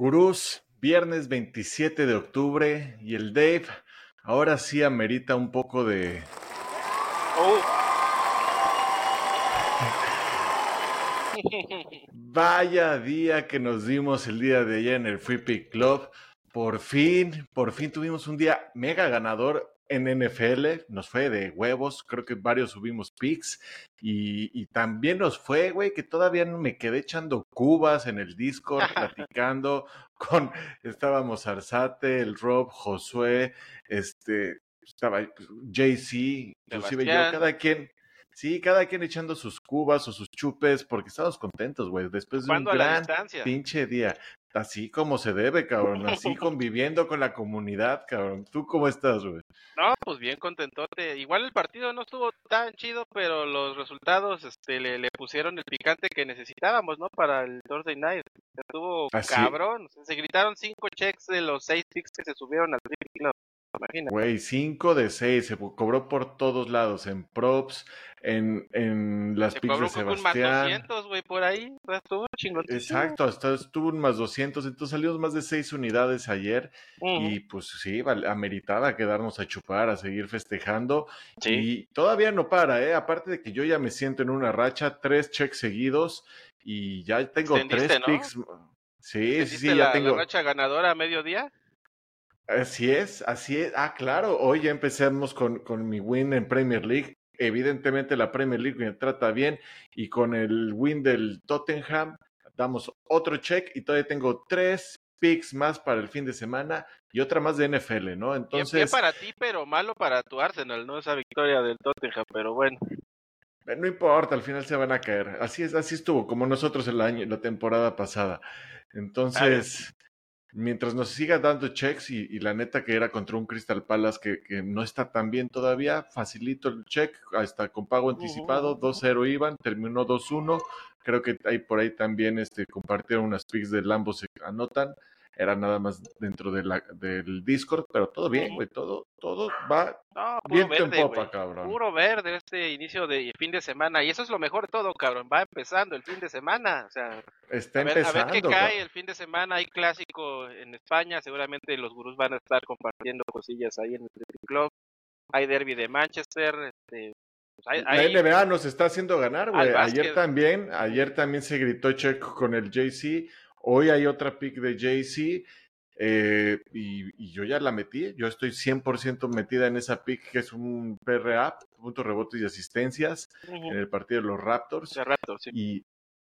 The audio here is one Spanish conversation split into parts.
Gurús, viernes 27 de octubre y el Dave ahora sí amerita un poco de... Oh. Vaya día que nos dimos el día de ayer en el Free Pick Club. Por fin, por fin tuvimos un día mega ganador en NFL, nos fue de huevos, creo que varios subimos picks y, también nos fue, güey, que todavía no me quedé echando cubas en el Discord, platicando con, estábamos Arzate, el Rob, Josué, este, estaba JC, inclusive yo, cada quien, sí, cada quien echando sus cubas o sus chupes, porque estábamos contentos, güey, después de un gran pinche día así como se debe, cabrón, así conviviendo con la comunidad, cabrón. ¿Tú cómo estás, güey? No, pues bien contentote. Igual el partido no estuvo tan chido, pero los resultados este, le, pusieron el picante que necesitábamos, ¿no? Para el Thursday Night. Estuvo cabrón. Se gritaron cinco checks de los seis picks que se subieron al Club. Güey, 5 de 6, se cobró por todos lados, en props, en, en las se de Sebastián. más 200, güey, por ahí, estuvo chingón. Exacto, hasta estuvo un más 200, entonces salimos más de 6 unidades ayer y pues sí, ameritaba quedarnos a chupar, a seguir festejando y todavía no para, ¿eh? Aparte de que yo ya me siento en una racha, tres checks seguidos y ya tengo tres picks. Sí, sí, ya la, tengo. ¿La racha ganadora a mediodía? Así es, así es. Ah, claro, hoy ya empecemos con, con mi win en Premier League. Evidentemente la Premier League me trata bien y con el win del Tottenham damos otro check y todavía tengo tres picks más para el fin de semana y otra más de NFL, ¿no? Entonces... Bien, para ti, pero malo para tu Arsenal, ¿no? Esa victoria del Tottenham, pero bueno. Eh, no importa, al final se van a caer. Así es, así estuvo, como nosotros el año, la temporada pasada. Entonces, mientras nos siga dando checks y, la neta que era contra un Crystal Palace que, no está tan bien todavía, facilito el check, hasta con pago anticipado, 2-0 iban, terminó 2-1, creo que hay por ahí también este, compartieron unas picks de Lambo se anotan, era nada más dentro de la, del Discord, pero todo bien, güey, todo, todo va bien verde, popa, cabrón. Puro verde este inicio de fin de semana, y eso es lo mejor de todo, cabrón, va empezando el fin de semana, o sea, Está a, ver, empezando, a ver qué cae el fin de semana, hay clásico en España, seguramente los gurús van a estar compartiendo cosillas ahí en el Club, hay derby de Manchester, este, pues la NBA nos está haciendo ganar, güey. Ayer también, ayer también se gritó check con el JC. Hoy hay otra pick de JC eh, y, yo ya la metí. Yo estoy 100% metida en esa pick que es un PRA, puntos, rebotes y asistencias en el partido de los Raptors. Y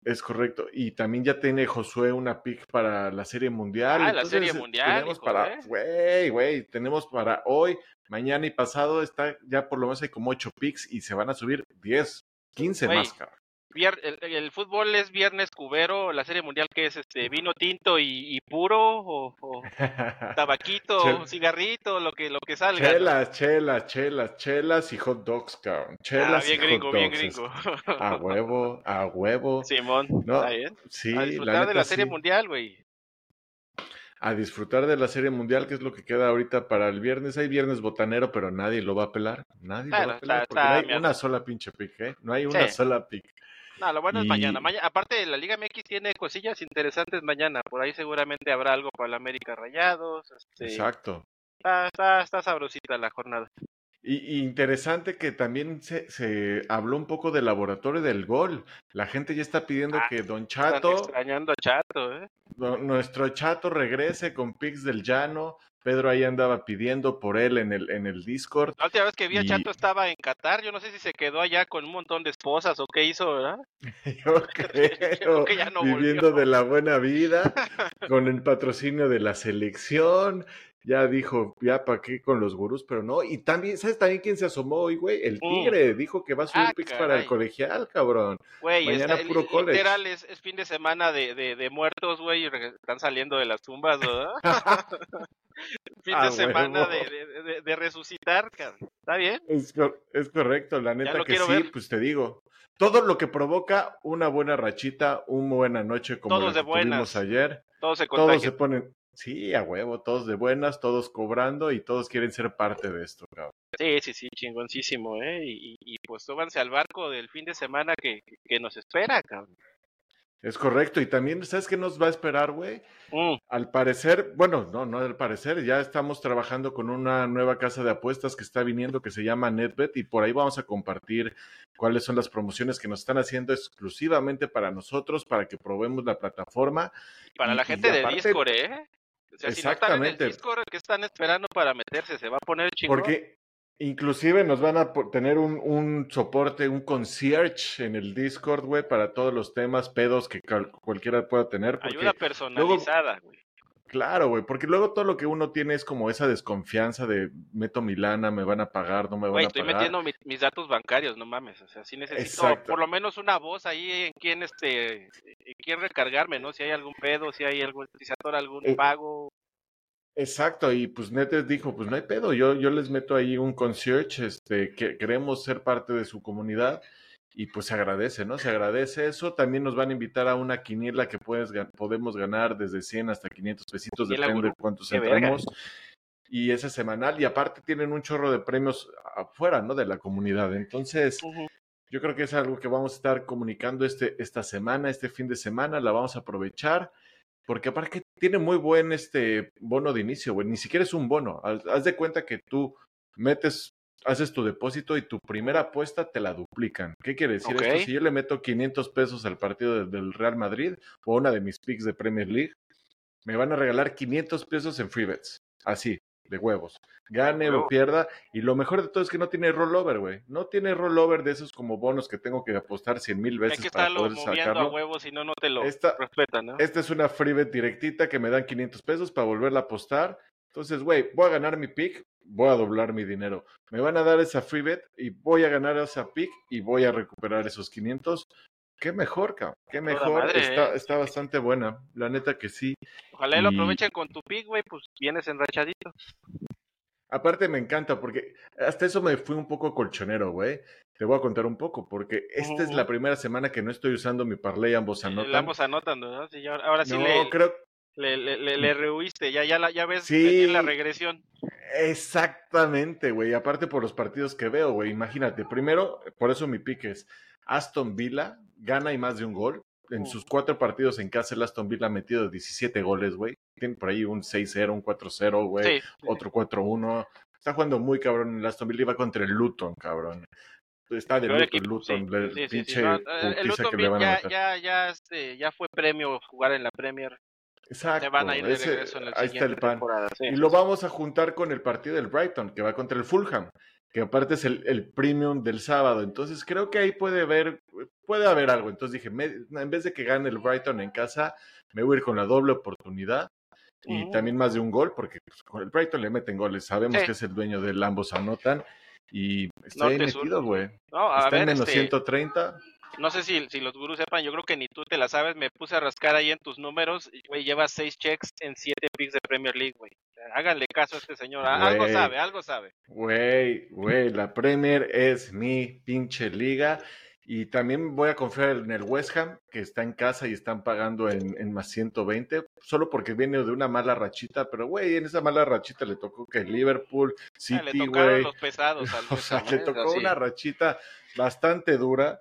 es correcto. Y también ya tiene Josué una pick para la Serie Mundial. Ah, la Serie Mundial. Tenemos para, güey, güey, tenemos para hoy, mañana y pasado, está ya por lo menos hay como 8 picks y se van a subir 10, 15 más, cabrón el, fútbol es viernes cubero, la serie mundial que es este vino tinto y, puro o, tabaquito, cigarrito, lo que lo que salga. Chelas, chelas, chelas, chelas y hot dogs, cabrón. Ah, chelas bien y gringo, hot bien gringo. A huevo, a huevo. Simón, ¿no? Sí, a disfrutar de la serie mundial, güey. A disfrutar de la serie mundial, que es lo que queda ahorita para el viernes. Hay viernes botanero, pero nadie lo va a pelar. Nadie lo va a pelar porque no hay una sola pinche pick, ¿eh? No hay una sola pick. No, lo bueno es mañana. Aparte, la Liga MX tiene cosillas interesantes mañana. Por ahí seguramente habrá algo para el América Rayados. Este... Exacto. Está, está, sabrosita la jornada. Y, interesante que también se, se, habló un poco del laboratorio del gol. La gente ya está pidiendo ah, que Don Chato. extrañando a Chato, ¿eh? nuestro Chato regrese con Pix del Llano. Pedro ahí andaba pidiendo por él en el, en el Discord. La última vez que vi a Chato estaba en Qatar, yo no sé si se quedó allá con un montón de esposas o qué hizo, ¿verdad? yo creo, que ya no viviendo de la buena vida, con el patrocinio de la selección, ya dijo, ya para qué con los gurús, pero no. Y también, ¿sabes también quién se asomó hoy, güey? El mm. Tigre dijo que va a subir ah, picks para el colegial, cabrón. Güey, Mañana puro college. Literal, es, fin de semana de, de, de muertos, güey, y están saliendo de las tumbas, ¿verdad? fin de ah, semana de, de, de, resucitar, ¿está bien? Es, es correcto, la neta que sí, pues te digo. Todo lo que provoca una buena rachita, una buena noche como la que tuvimos ayer. Todos se, todos se ponen, Sí, a huevo, todos de buenas, todos cobrando y todos quieren ser parte de esto, cabrón. Sí, sí, sí, chingoncísimo, ¿eh? Y, y, pues súbanse al barco del fin de semana que, que nos espera, cabrón. Es correcto, y también, ¿sabes qué nos va a esperar, güey? Mm. Al parecer, bueno, no, no al parecer, ya estamos trabajando con una nueva casa de apuestas que está viniendo que se llama NetBet y por ahí vamos a compartir cuáles son las promociones que nos están haciendo exclusivamente para nosotros, para que probemos la plataforma. Para la gente de Discord, ¿eh? O sea, exactamente. Si no están en Discord, ¿qué están esperando para meterse? Se va a poner chingón. Porque Inclusive nos van a tener un, un, soporte, un concierge en el Discord, güey, para todos los temas, pedos que cualquiera pueda tener. Ayuda personalizada, güey. Claro, güey, porque luego todo lo que uno tiene es como esa desconfianza de meto mi lana, me van a pagar, no me van a pagar. estoy metiendo mis datos bancarios, no mames, o sea, sí necesito por lo menos una voz ahí en quién este, en quién recargarme, ¿no? Si hay algún pedo, si hay algún, si algún eh, pago. Exacto, y pues Netes dijo, pues no hay pedo, yo, yo les meto ahí un concierge, este, que queremos ser parte de su comunidad y pues se agradece, ¿no? Se agradece eso. También nos van a invitar a una quiniela que puedes, podemos ganar desde 100 hasta 500 pesitos, depende de cuántos entremos. Y ese semanal, y aparte tienen un chorro de premios afuera, ¿no? De la comunidad. Entonces, yo creo que es algo que vamos a estar comunicando este, esta semana, este fin de semana, la vamos a aprovechar. Porque aparte tiene muy buen este bono de inicio, güey. Ni siquiera es un bono. Haz de cuenta que tú metes, haces tu depósito y tu primera apuesta te la duplican. ¿Qué quiere decir esto? Si yo le meto 500 pesos al partido del Real Madrid o una de mis picks de Premier League, me van a regalar 500 pesos en free bets. Así de huevos. Gane o pierda. Y lo mejor de todo es que no tiene rollover, güey. No tiene rollover de esos como bonos que tengo que apostar cien mil veces para poder sacarlo. a huevos si no, no te lo esta, respetan, ¿no? Esta es una free bet directita que me dan 500 pesos para volverla a apostar. Entonces, güey, voy a ganar mi pick, voy a doblar mi dinero. Me van a dar esa free bet y voy a ganar esa pick y voy a recuperar esos 500. Qué mejor, cabrón. Qué mejor. está, ¿eh? está bastante buena. La neta que sí. Ojalá lo aprovechen con tu pick, güey, pues vienes enrachadito. Aparte me encanta porque hasta eso me fui un poco colchonero, güey. Te voy a contar un poco porque esta es la primera semana que no estoy usando mi parlay ambos anotan. ambos anotan, ¿no? ahora sí no, le, creo... le, le, le, rehuiste, ya, ya, ya ves la regresión. Exactamente, güey. Aparte por los partidos que veo, güey. Imagínate, primero, por eso mi pick es Aston Villa, gana y más de un gol. En sus cuatro partidos en casa, el Aston Villa ha metido 17 goles, güey. Tiene por ahí un 6-0, un 4-0, güey. Otro 4-1. Está jugando muy cabrón. El Aston Villa va contra el Luton, cabrón. Está de luto el Luton, pinche el Luton ya, ya, ya, este, ya fue premio jugar en la Premier. Exacto. van a ir de regreso en el ahí está el pan. y lo vamos a juntar con el partido del Brighton, que va contra el Fulham que aparte es el, premium del sábado. Entonces creo que ahí puede haber, puede haber algo. Entonces dije, en vez de que gane el Brighton en casa, me voy a ir con la doble oportunidad y también más de un gol, porque pues, con el Brighton le meten goles. Sabemos que es el dueño del ambos anotan y está metido, güey. está en menos 130. No sé si, si los gurús sepan, yo creo que ni tú te la sabes. Me puse a rascar ahí en tus números. Güey, lleva seis checks en siete picks de Premier League, güey. Háganle caso a este señor. algo sabe, algo sabe. Güey, güey, la Premier es mi pinche liga. Y también voy a confiar en el West Ham, que está en casa y están pagando en, en más 120, solo porque viene de una mala rachita. Pero, güey, en esa mala rachita le tocó que Liverpool, ah, City, güey. los pesados o sea, le tocó una rachita bastante dura.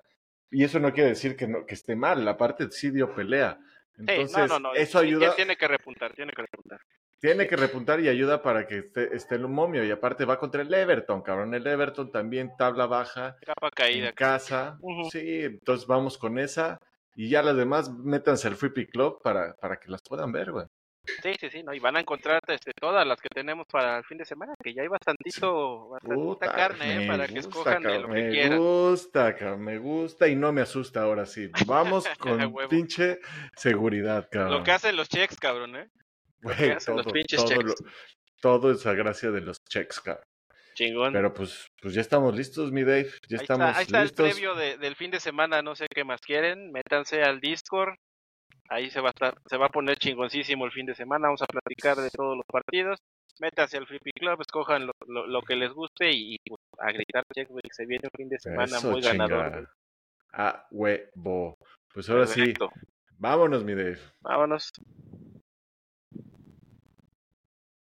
Y eso no quiere decir que, no, que esté mal, la parte sí dio pelea. Entonces, eso ayuda. Tiene que repuntar, tiene que repuntar. Tiene que repuntar y ayuda para que esté, esté el momio. Y aparte va contra el Everton, cabrón. El Everton también tabla baja. Capa caída. En casa. Sí, entonces vamos con esa. Y ya las demás, métanse al Free Pick Club para, para que las puedan ver, güey. Sí, sí, sí, ¿no? Y van a encontrar este, todas las que tenemos para el fin de semana, que ya hay bastantito, bastante carne, ¿eh? Para que escojan de lo que quieran. Me gusta, me gusta y no me asusta ahora sí. Vamos con pinche seguridad, cabrón. Lo que hacen los checks, cabrón, ¿eh? todo, los pinches checks. todo es a gracia de los checks, cabrón. Chingón. Pero pues, pues ya estamos listos, mi Dave. Ya estamos ahí está el previo del fin de semana, no sé qué más quieren. Métanse al Discord, Ahí se va a estar, se va a poner chingoncísimo el fin de semana. Vamos a platicar de todos los partidos. Métase al Free Club, escojan lo, que les guste y, pues, a gritar check, Se viene un fin de semana muy ganador. A huevo. Pues ahora sí. Vámonos, mi Dave. Vámonos.